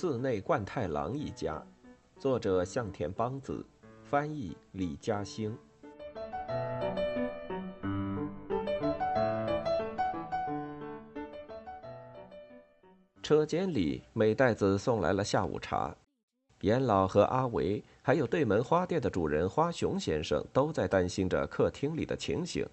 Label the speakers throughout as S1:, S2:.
S1: 寺内贯太郎一家，作者向田邦子，翻译李嘉兴。车间里，美代子送来了下午茶。严老和阿维，还有对门花店的主人花熊先生，都在担心着客厅里的情形。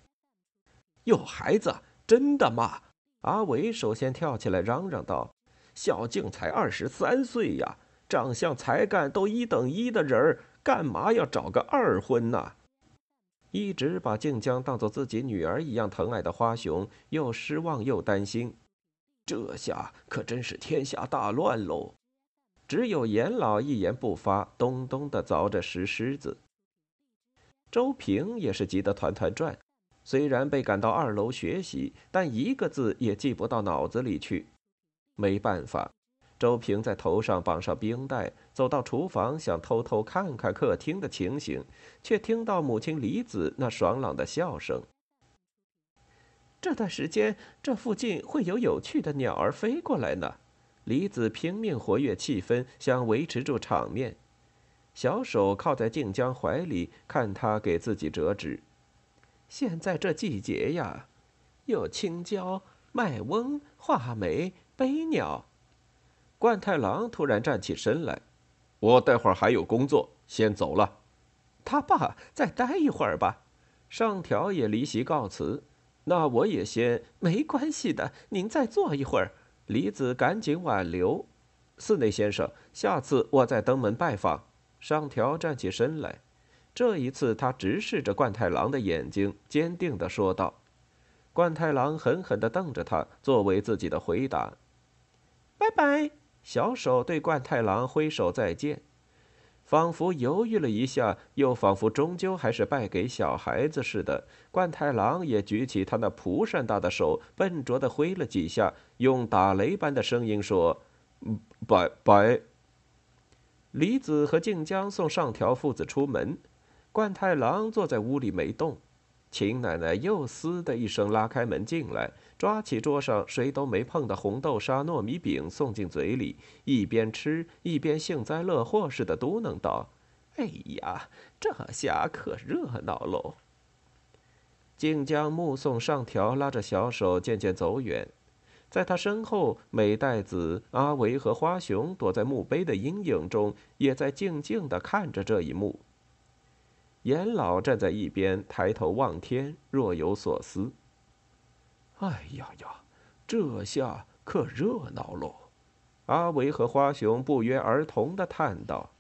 S2: 有孩子？真的吗？
S1: 阿维首先跳起来嚷嚷道：“
S2: 小静才二十三岁呀，长相才干都一等一的人儿，干嘛要找个二婚呢？”
S1: 一直把静江当做自己女儿一样疼爱的花熊，又失望又担心。
S2: 这下可真是天下大乱喽！
S1: 只有严老一言不发，咚咚的凿着石狮子。周平也是急得团团转，虽然被赶到二楼学习，但一个字也记不到脑子里去。没办法，周平在头上绑上冰袋，走到厨房想偷偷看看客厅的情形，却听到母亲李子那爽朗的笑声。
S3: 这段时间，这附近会有有趣的鸟儿飞过来呢。
S1: 李子拼命活跃气氛，想维持住场面。小手靠在静江怀里，看他给自己折纸。
S3: 现在这季节呀，有青椒、麦翁、话梅、悲鸟。
S1: 冠太郎突然站起身来：“
S2: 我待会儿还有工作，先走了。”
S3: 他爸，再待一会儿吧。
S1: 上条也离席告辞：“
S3: 那我也先……没关系的，您再坐一会儿。”
S1: 李子赶紧挽留，寺内先生，下次我再登门拜访。上条站起身来，这一次他直视着冠太郎的眼睛，坚定地说道。冠太郎狠狠地瞪着他，作为自己的回答。
S3: 拜拜。
S1: 小手对冠太郎挥手再见，仿佛犹豫了一下，又仿佛终究还是败给小孩子似的。冠太郎也举起他那蒲扇大的手，笨拙的挥了几下，用打雷般的声音说：“
S2: 拜拜。”
S1: 李子和静江送上条父子出门，冠太郎坐在屋里没动。秦奶奶又“嘶”的一声拉开门进来，抓起桌上谁都没碰的红豆沙糯米饼送进嘴里，一边吃一边幸灾乐祸似的嘟囔道：“
S3: 哎呀，这下可热闹喽！”
S1: 静江目送上条拉着小手渐渐走远，在他身后，美代子、阿维和花熊躲在墓碑的阴影中，也在静静地看着这一幕。严老站在一边，抬头望天，若有所思。
S2: 哎呀呀，这下可热闹喽！
S1: 阿维和花熊不约而同的叹道：“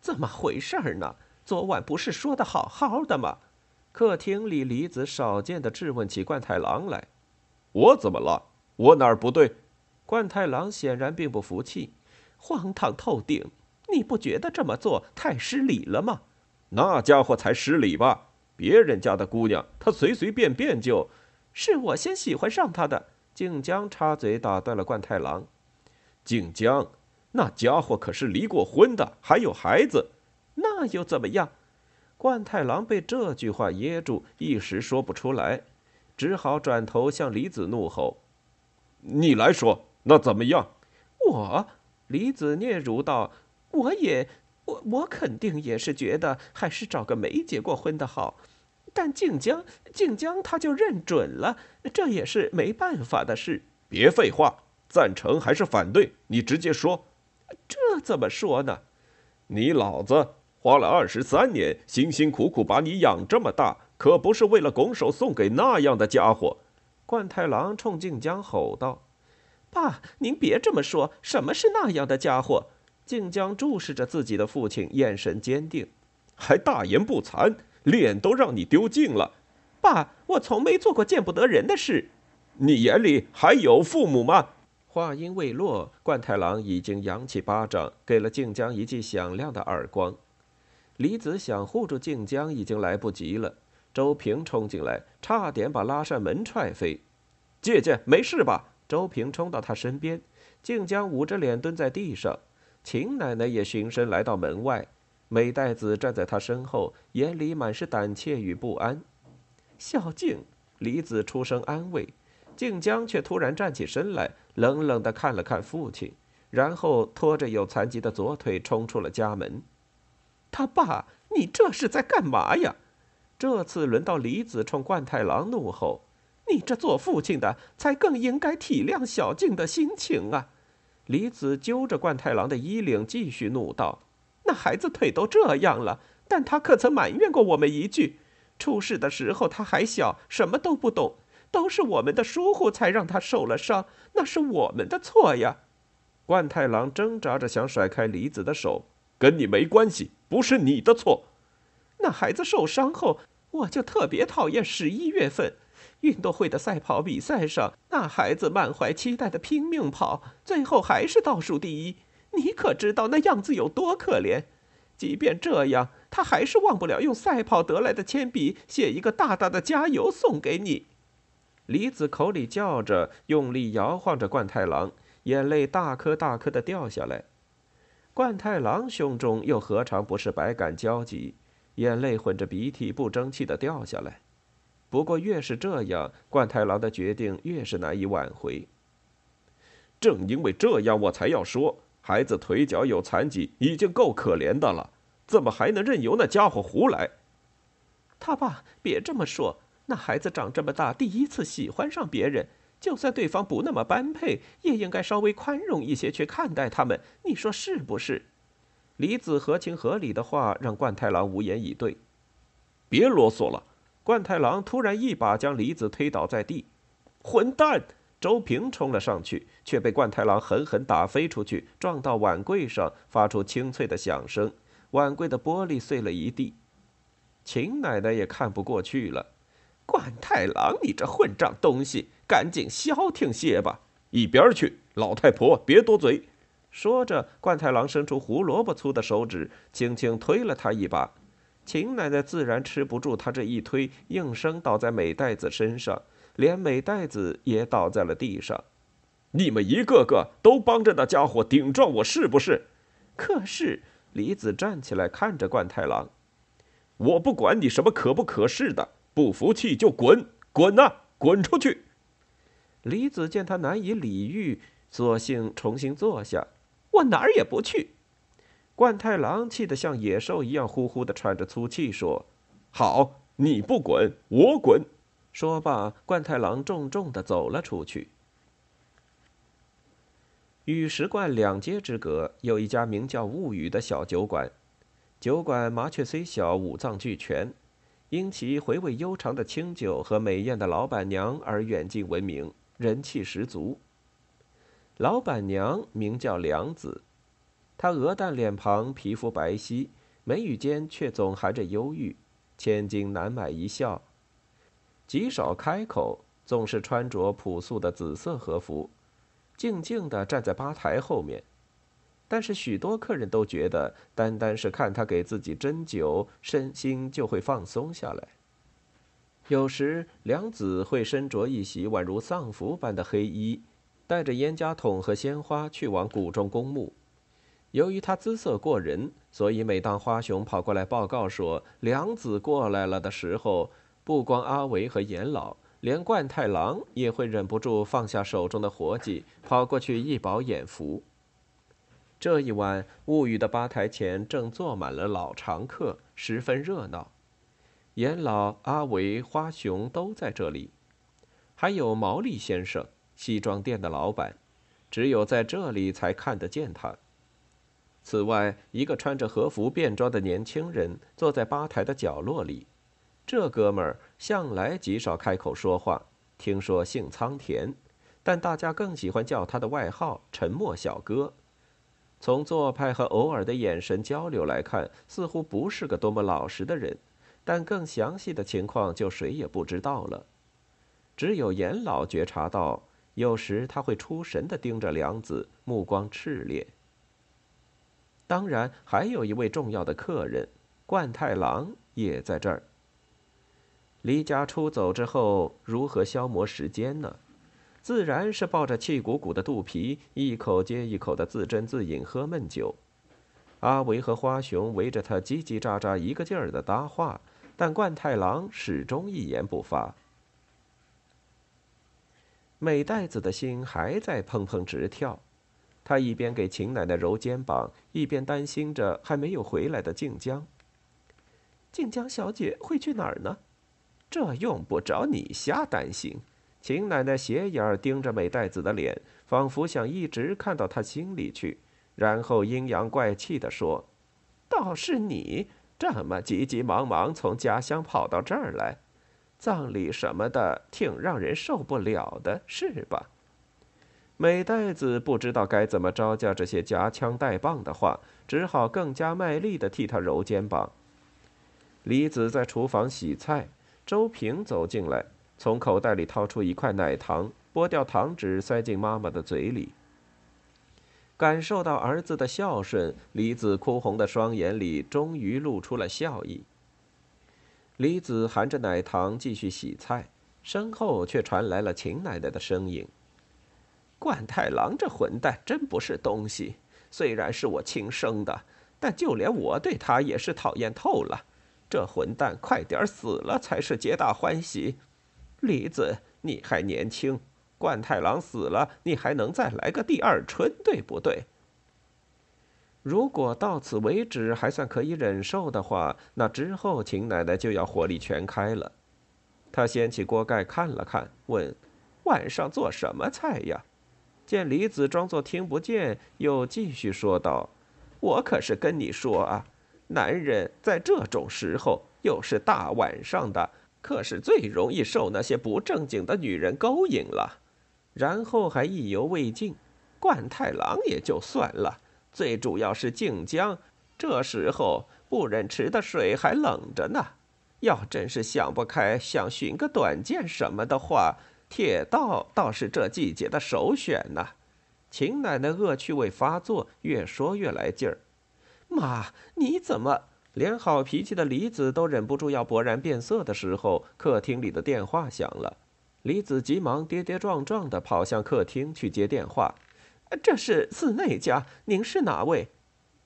S3: 怎么回事呢？昨晚不是说的好好的吗？”
S1: 客厅里，李子少见的质问起冠太郎来：“
S2: 我怎么了？我哪儿不对？”
S1: 冠太郎显然并不服气：“
S3: 荒唐透顶！”你不觉得这么做太失礼了吗？
S2: 那家伙才失礼吧！别人家的姑娘，他随随便便就……
S3: 是我先喜欢上他的。
S1: 静江插嘴打断了冠太郎。
S2: 静江，那家伙可是离过婚的，还有孩子。
S3: 那又怎么样？
S1: 冠太郎被这句话噎住，一时说不出来，只好转头向李子怒吼：“
S2: 你来说，那怎么样？”
S3: 我，
S1: 李子嗫嚅道。
S3: 我也，我我肯定也是觉得还是找个没结过婚的好，但静江，静江他就认准了，这也是没办法的事。
S2: 别废话，赞成还是反对？你直接说。
S3: 这怎么说呢？
S2: 你老子花了二十三年，辛辛苦苦把你养这么大，可不是为了拱手送给那样的家伙。
S1: 冠太郎冲静江吼道：“
S3: 爸，您别这么说，什么是那样的家伙？”
S1: 静江注视着自己的父亲，眼神坚定，
S2: 还大言不惭，脸都让你丢尽了。
S3: 爸，我从没做过见不得人的事。
S2: 你眼里还有父母吗？
S1: 话音未落，冠太郎已经扬起巴掌，给了静江一记响亮的耳光。李子想护住静江，已经来不及了。周平冲进来，差点把拉扇门踹飞。
S2: 姐姐，没事吧？
S1: 周平冲到他身边，静江捂着脸蹲在地上。秦奶奶也循声来到门外，美代子站在她身后，眼里满是胆怯与不安。
S3: 小静，
S1: 李子出声安慰。静江却突然站起身来，冷冷地看了看父亲，然后拖着有残疾的左腿冲出了家门。
S3: 他爸，你这是在干嘛呀？
S1: 这次轮到李子冲冠太郎怒吼：“
S3: 你这做父亲的才更应该体谅小静的心情啊！”
S1: 李子揪着冠太郎的衣领，继续怒道：“
S3: 那孩子腿都这样了，但他可曾埋怨过我们一句？出事的时候他还小，什么都不懂。”都是我们的疏忽，才让他受了伤，那是我们的错呀！
S1: 冠太郎挣扎着想甩开李子的手，
S2: 跟你没关系，不是你的错。
S3: 那孩子受伤后，我就特别讨厌十一月份运动会的赛跑比赛上，那孩子满怀期待的拼命跑，最后还是倒数第一。你可知道那样子有多可怜？即便这样，他还是忘不了用赛跑得来的铅笔写一个大大的加油送给你。
S1: 李子口里叫着，用力摇晃着冠太郎，眼泪大颗大颗的掉下来。冠太郎胸中又何尝不是百感交集，眼泪混着鼻涕，不争气的掉下来。不过越是这样，冠太郎的决定越是难以挽回。
S2: 正因为这样，我才要说，孩子腿脚有残疾已经够可怜的了，怎么还能任由那家伙胡来？
S3: 他爸，别这么说。那孩子长这么大，第一次喜欢上别人，就算对方不那么般配，也应该稍微宽容一些去看待他们。你说是不是？
S1: 李子合情合理的话让冠太郎无言以对。
S2: 别啰嗦了！
S1: 冠太郎突然一把将李子推倒在地。
S2: 混蛋！
S1: 周平冲了上去，却被冠太郎狠狠打飞出去，撞到碗柜上，发出清脆的响声，碗柜的玻璃碎了一地。秦奶奶也看不过去了。
S3: 冠太郎，你这混账东西，赶紧消停些吧！
S2: 一边去，老太婆，别多嘴。
S1: 说着，冠太郎伸出胡萝卜粗的手指，轻轻推了他一把。秦奶奶自然吃不住他这一推，应声倒在美袋子身上，连美袋子也倒在了地上。
S2: 你们一个个都帮着那家伙顶撞我，是不是？
S3: 可是，
S1: 李子站起来看着冠太郎，
S2: 我不管你什么可不可是的。不服气就滚，滚呐，滚出去！
S1: 李子见他难以理喻，索性重新坐下。
S3: 我哪儿也不去。
S1: 冠太郎气得像野兽一样，呼呼的喘着粗气说：“
S2: 好，你不滚，我滚。”
S1: 说罢，冠太郎重重的走了出去。与石冠两街之隔，有一家名叫“物语”的小酒馆。酒馆麻雀虽小，五脏俱全。因其回味悠长的清酒和美艳的老板娘而远近闻名，人气十足。老板娘名叫梁子，她鹅蛋脸庞，皮肤白皙，眉宇间却总含着忧郁，千金难买一笑。极少开口，总是穿着朴素的紫色和服，静静地站在吧台后面。但是许多客人都觉得，单单是看他给自己斟酒，身心就会放松下来。有时，梁子会身着一袭宛如丧服般的黑衣，带着烟家桶和鲜花去往谷中公墓。由于他姿色过人，所以每当花熊跑过来报告说梁子过来了的时候，不光阿维和严老，连冠太郎也会忍不住放下手中的活计，跑过去一饱眼福。这一晚，物语的吧台前正坐满了老常客，十分热闹。严老、阿维、花熊都在这里，还有毛利先生，西装店的老板，只有在这里才看得见他。此外，一个穿着和服便装的年轻人坐在吧台的角落里。这哥们儿向来极少开口说话，听说姓仓田，但大家更喜欢叫他的外号“沉默小哥”。从做派和偶尔的眼神交流来看，似乎不是个多么老实的人，但更详细的情况就谁也不知道了。只有严老觉察到，有时他会出神的盯着梁子，目光炽烈。当然，还有一位重要的客人，冠太郎也在这儿。离家出走之后，如何消磨时间呢？自然是抱着气鼓鼓的肚皮，一口接一口的自斟自饮喝闷酒。阿维和花熊围着他叽叽喳喳，一个劲儿的搭话，但冠太郎始终一言不发。美代子的心还在砰砰直跳，她一边给秦奶奶揉肩膀，一边担心着还没有回来的静江。静江小姐会去哪儿呢？这用不着你瞎担心。秦奶奶斜眼盯着美代子的脸，仿佛想一直看到她心里去，然后阴阳怪气地说：“倒是你这么急急忙忙从家乡跑到这儿来。”葬礼什么的，挺让人受不了的，是吧？美代子不知道该怎么招架这些夹枪带棒的话，只好更加卖力地替他揉肩膀。李子在厨房洗菜，周平走进来，从口袋里掏出一块奶糖，剥掉糖纸，塞进妈妈的嘴里。感受到儿子的孝顺，李子哭红的双眼里终于露出了笑意。李子含着奶糖继续洗菜，身后却传来了秦奶奶的声音：“冠太郎这混蛋真不是东西，虽然是我亲生的，但就连我对他也是讨厌透了。这混蛋快点死了才是皆大欢喜。李子，你还年轻，冠太郎死了，你还能再来个第二春，对不对？”如果到此为止还算可以忍受的话，那之后秦奶奶就要火力全开了。她掀起锅盖看了看，问：“晚上做什么菜呀？”见李子装作听不见，又继续说道：“我可是跟你说啊，男人在这种时候，又是大晚上的，可是最容易受那些不正经的女人勾引了。”然后还意犹未尽：“冠太郎也就算了。”最主要是静江，这时候不忍池的水还冷着呢。要真是想不开，想寻个短见什么的话，铁道倒是这季节的首选呢。秦奶奶恶趣味发作，越说越来劲儿。妈，你怎么连好脾气的李子都忍不住要勃然变色的时候，客厅里的电话响了。李子急忙跌跌撞撞地跑向客厅去接电话。这是寺内家，您是哪位？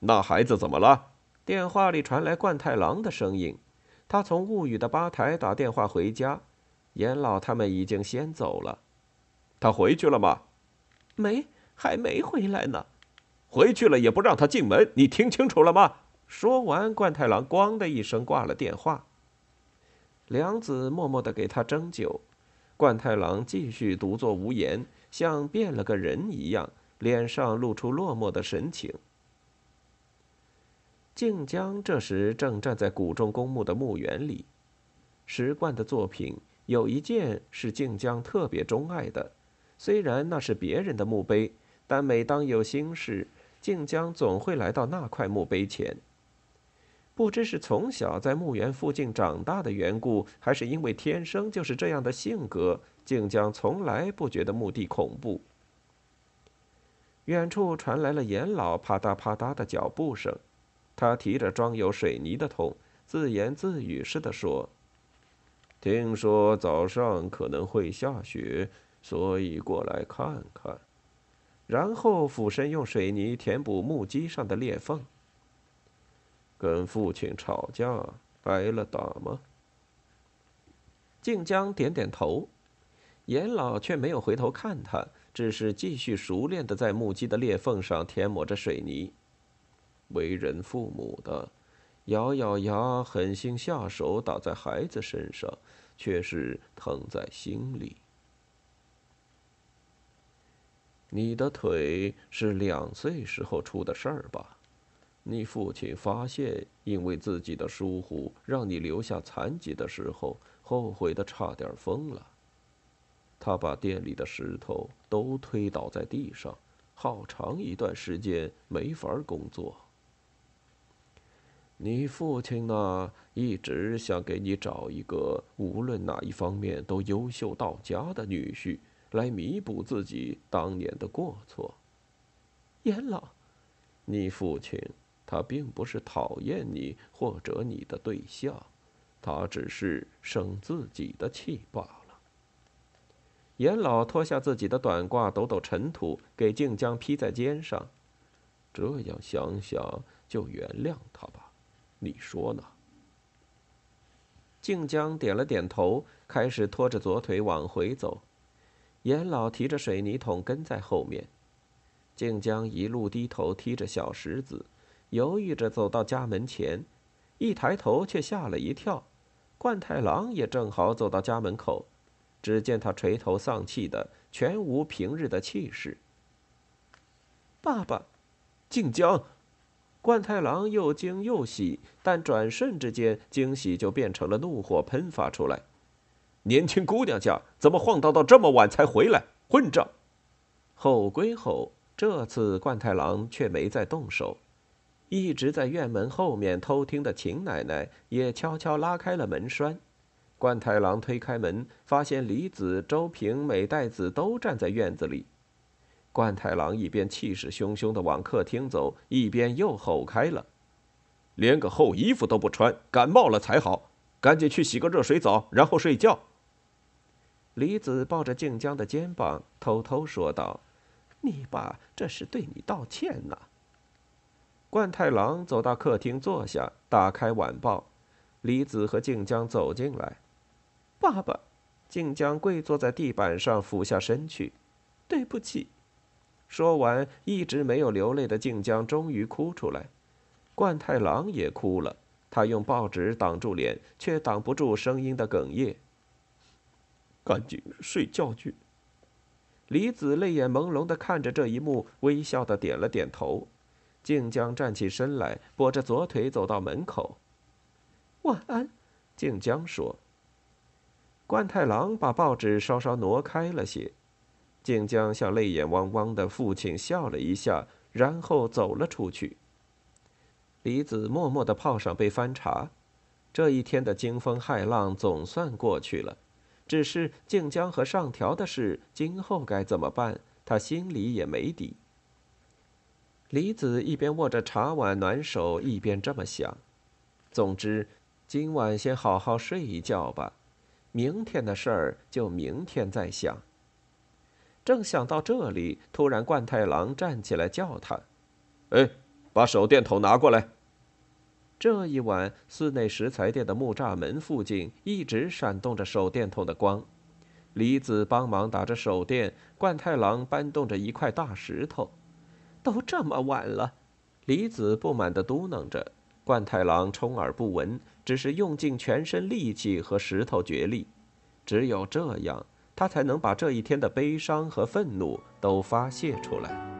S2: 那孩子怎么了？
S1: 电话里传来冠太郎的声音。他从物语的吧台打电话回家，严老他们已经先走了。
S2: 他回去了吗？
S3: 没，还没回来呢。
S2: 回去了也不让他进门，你听清楚了吗？
S1: 说完，冠太郎“咣”的一声挂了电话。良子默默的给他斟酒，冠太郎继续独坐无言，像变了个人一样。脸上露出落寞的神情。静江这时正站在古中公墓的墓园里，石冠的作品有一件是静江特别钟爱的，虽然那是别人的墓碑，但每当有心事，靖江总会来到那块墓碑前。不知是从小在墓园附近长大的缘故，还是因为天生就是这样的性格，靖江从来不觉得墓地恐怖。远处传来了严老啪嗒啪嗒的脚步声，他提着装有水泥的桶，自言自语似的说：“听说早上可能会下雪，所以过来看看。”然后俯身用水泥填补木屐上的裂缝。跟父亲吵架挨了打吗？静江点点头，严老却没有回头看他。只是继续熟练的在木屐的裂缝上填抹着水泥。为人父母的，咬咬牙，狠心下手打在孩子身上，却是疼在心里。你的腿是两岁时候出的事儿吧？你父亲发现因为自己的疏忽让你留下残疾的时候，后悔的差点疯了。他把店里的石头都推倒在地上，好长一段时间没法工作。你父亲呢，一直想给你找一个无论哪一方面都优秀到家的女婿，来弥补自己当年的过错。
S3: 严老，
S1: 你父亲他并不是讨厌你或者你的对象，他只是生自己的气罢了。严老脱下自己的短褂，抖抖尘土，给静江披在肩上。这样想想，就原谅他吧。你说呢？静江点了点头，开始拖着左腿往回走。严老提着水泥桶跟在后面。静江一路低头踢着小石子，犹豫着走到家门前，一抬头却吓了一跳。冠太郎也正好走到家门口，只见他垂头丧气的，全无平日的气势。爸爸，
S2: 静江，
S1: 冠太郎又惊又喜，但转瞬之间，惊喜就变成了怒火喷发出来。
S2: 年轻姑娘家怎么晃荡到这么晚才回来？混账！
S1: 吼归吼，这次冠太郎却没再动手。一直在院门后面偷听的秦奶奶也悄悄拉开了门栓。冠太郎推开门，发现李子、周平、美代子都站在院子里。冠太郎一边气势汹汹地往客厅走，一边又吼开了：“
S2: 连个厚衣服都不穿，感冒了才好！赶紧去洗个热水澡，然后睡觉。”
S1: 李子抱着静江的肩膀，偷偷说道：“你爸这是对你道歉呢。”冠太郎走到客厅坐下，打开晚报。李子和静江走进来。爸爸，静江跪坐在地板上，俯下身去。对不起。说完，一直没有流泪的静江终于哭出来。冠太郎也哭了，他用报纸挡住脸，却挡不住声音的哽咽。
S2: 赶紧睡觉去。
S1: 李子泪眼朦胧的看着这一幕，微笑的点了点头。静江站起身来，跛着左腿走到门口。晚安，静江说。冠太郎把报纸稍稍挪开了些。静江向泪眼汪汪的父亲笑了一下，然后走了出去。李子默默的泡上杯番茶。这一天的惊风骇浪总算过去了，只是静江和上条的事，今后该怎么办？他心里也没底。李子一边握着茶碗暖手，一边这么想。总之，今晚先好好睡一觉吧，明天的事儿就明天再想。正想到这里，突然冠太郎站起来叫他：“
S2: 哎，把手电筒拿过来。”
S1: 这一晚，寺内石材店的木栅门附近一直闪动着手电筒的光。李子帮忙打着手电，冠太郎搬动着一块大石头。都这么晚了，李子不满地嘟囔着。冠太郎充耳不闻，只是用尽全身力气和石头决力。只有这样，他才能把这一天的悲伤和愤怒都发泄出来。